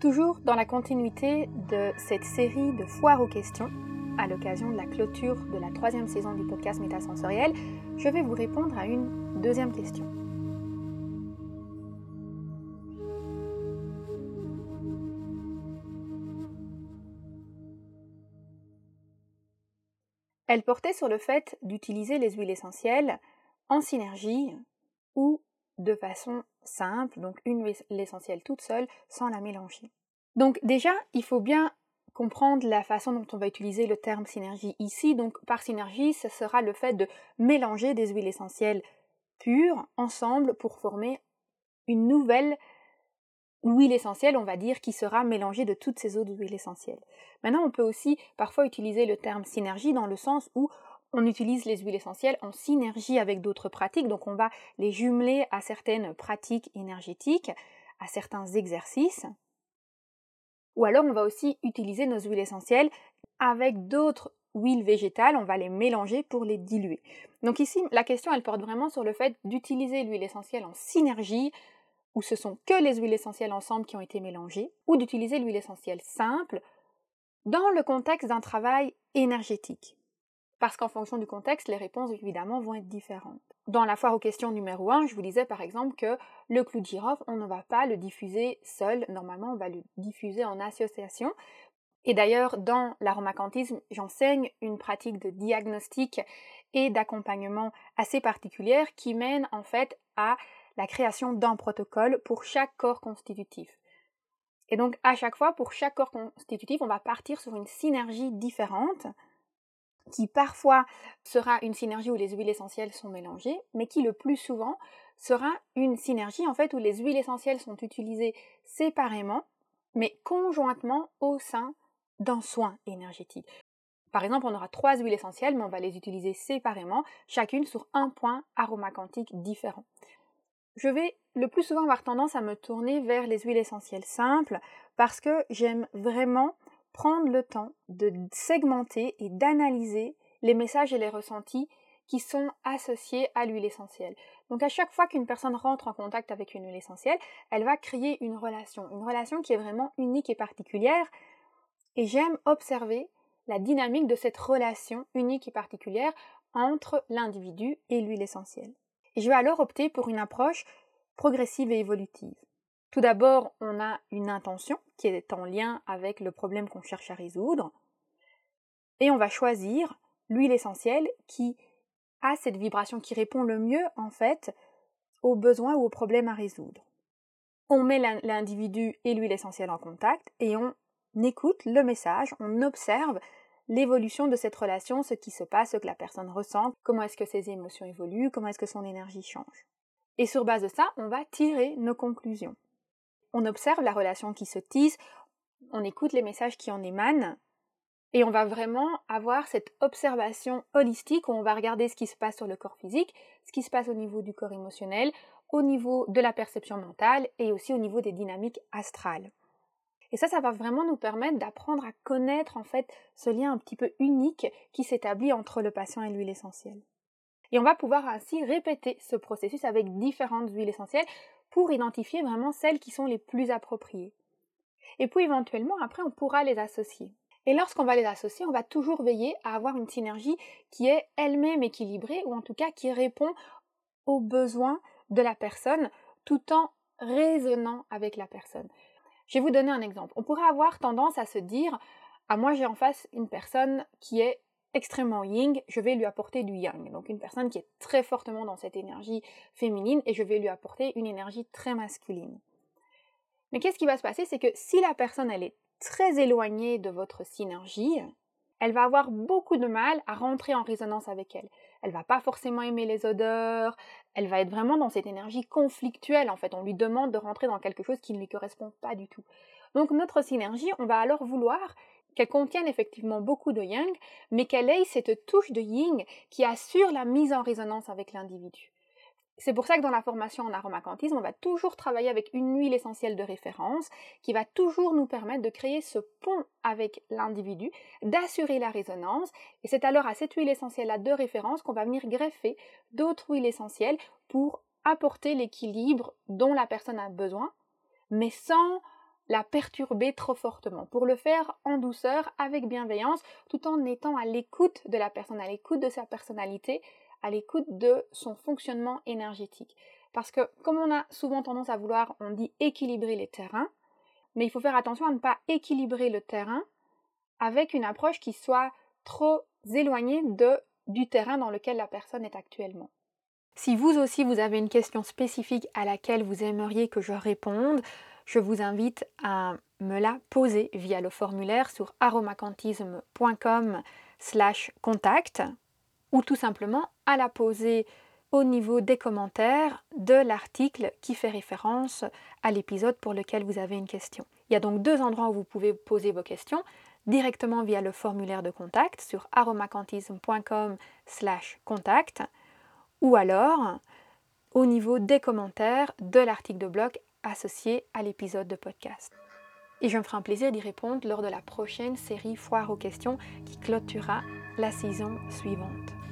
Toujours dans la continuité de cette série de foires aux questions, à l'occasion de la clôture de la troisième saison du podcast Métasensoriel, je vais vous répondre à une deuxième question. Elle portait sur le fait d'utiliser les huiles essentielles en synergie ou de façon simple, donc une huile essentielle toute seule sans la mélanger. Donc déjà, il faut bien comprendre la façon dont on va utiliser le terme synergie ici. Donc par synergie, ce sera le fait de mélanger des huiles essentielles pures ensemble pour former une nouvelle huile essentielle, on va dire, qui sera mélangée de toutes ces autres huiles essentielles. Maintenant, on peut aussi parfois utiliser le terme synergie dans le sens où on utilise les huiles essentielles en synergie avec d'autres pratiques, donc on va les jumeler à certaines pratiques énergétiques, à certains exercices. Ou alors on va aussi utiliser nos huiles essentielles avec d'autres huiles végétales, on va les mélanger pour les diluer. Donc ici, la question, elle porte vraiment sur le fait d'utiliser l'huile essentielle en synergie, où ce sont que les huiles essentielles ensemble qui ont été mélangées, ou d'utiliser l'huile essentielle simple dans le contexte d'un travail énergétique. Parce qu'en fonction du contexte, les réponses évidemment vont être différentes. Dans la foire aux questions numéro 1, je vous disais par exemple que le clou de girofle, on ne va pas le diffuser seul, normalement on va le diffuser en association. Et d'ailleurs, dans l'aromacantisme, j'enseigne une pratique de diagnostic et d'accompagnement assez particulière qui mène en fait à la création d'un protocole pour chaque corps constitutif. Et donc à chaque fois, pour chaque corps constitutif, on va partir sur une synergie différente qui parfois sera une synergie où les huiles essentielles sont mélangées, mais qui le plus souvent sera une synergie en fait où les huiles essentielles sont utilisées séparément, mais conjointement au sein d'un soin énergétique. Par exemple, on aura trois huiles essentielles, mais on va les utiliser séparément, chacune sur un point aromacantique différent. Je vais le plus souvent avoir tendance à me tourner vers les huiles essentielles simples parce que j'aime vraiment prendre le temps de segmenter et d'analyser les messages et les ressentis qui sont associés à l'huile essentielle. Donc à chaque fois qu'une personne rentre en contact avec une huile essentielle, elle va créer une relation, une relation qui est vraiment unique et particulière. Et j'aime observer la dynamique de cette relation unique et particulière entre l'individu et l'huile essentielle. Et je vais alors opter pour une approche progressive et évolutive. Tout d'abord, on a une intention qui est en lien avec le problème qu'on cherche à résoudre, et on va choisir l'huile essentielle qui a cette vibration qui répond le mieux en fait aux besoins ou aux problèmes à résoudre. On met l'individu et l'huile essentielle en contact et on écoute le message, on observe l'évolution de cette relation, ce qui se passe, ce que la personne ressent, comment est-ce que ses émotions évoluent, comment est-ce que son énergie change. Et sur base de ça, on va tirer nos conclusions on observe la relation qui se tisse, on écoute les messages qui en émanent, et on va vraiment avoir cette observation holistique où on va regarder ce qui se passe sur le corps physique, ce qui se passe au niveau du corps émotionnel, au niveau de la perception mentale et aussi au niveau des dynamiques astrales. Et ça, ça va vraiment nous permettre d'apprendre à connaître en fait ce lien un petit peu unique qui s'établit entre le patient et l'huile essentielle. Et on va pouvoir ainsi répéter ce processus avec différentes huiles essentielles pour identifier vraiment celles qui sont les plus appropriées. Et puis éventuellement, après, on pourra les associer. Et lorsqu'on va les associer, on va toujours veiller à avoir une synergie qui est elle-même équilibrée, ou en tout cas qui répond aux besoins de la personne, tout en résonnant avec la personne. Je vais vous donner un exemple. On pourrait avoir tendance à se dire, ah, moi j'ai en face une personne qui est extrêmement yin, je vais lui apporter du yang. Donc une personne qui est très fortement dans cette énergie féminine et je vais lui apporter une énergie très masculine. Mais qu'est-ce qui va se passer? C'est que si la personne elle est très éloignée de votre synergie, elle va avoir beaucoup de mal à rentrer en résonance avec elle. Elle va pas forcément aimer les odeurs, elle va être vraiment dans cette énergie conflictuelle en fait. On lui demande de rentrer dans quelque chose qui ne lui correspond pas du tout. Donc notre synergie, on va alors vouloir qu'elle contienne effectivement beaucoup de yang, mais qu'elle ait cette touche de yin qui assure la mise en résonance avec l'individu. C'est pour ça que dans la formation en aromacantisme, on va toujours travailler avec une huile essentielle de référence qui va toujours nous permettre de créer ce pont avec l'individu, d'assurer la résonance. Et c'est alors à cette huile essentielle-là de référence qu'on va venir greffer d'autres huiles essentielles pour apporter l'équilibre dont la personne a besoin, mais sans la perturber trop fortement, pour le faire en douceur, avec bienveillance, tout en étant à l'écoute de la personne, à l'écoute de sa personnalité, à l'écoute de son fonctionnement énergétique. Parce que comme on a souvent tendance à vouloir, on dit équilibrer les terrains, mais il faut faire attention à ne pas équilibrer le terrain avec une approche qui soit trop éloignée du terrain dans lequel la personne est actuellement. Si vous aussi vous avez une question spécifique à laquelle vous aimeriez que je réponde, je vous invite à me la poser via le formulaire sur aromacantisme.com slash contact ou tout simplement à la poser au niveau des commentaires de l'article qui fait référence à l'épisode pour lequel vous avez une question. Il y a donc deux endroits où vous pouvez poser vos questions directement via le formulaire de contact sur aromacantisme.com slash contact ou alors au niveau des commentaires de l'article de blog associé à l'épisode de podcast. Et je me ferai un plaisir d'y répondre lors de la prochaine série Foire aux questions qui clôturera la saison suivante.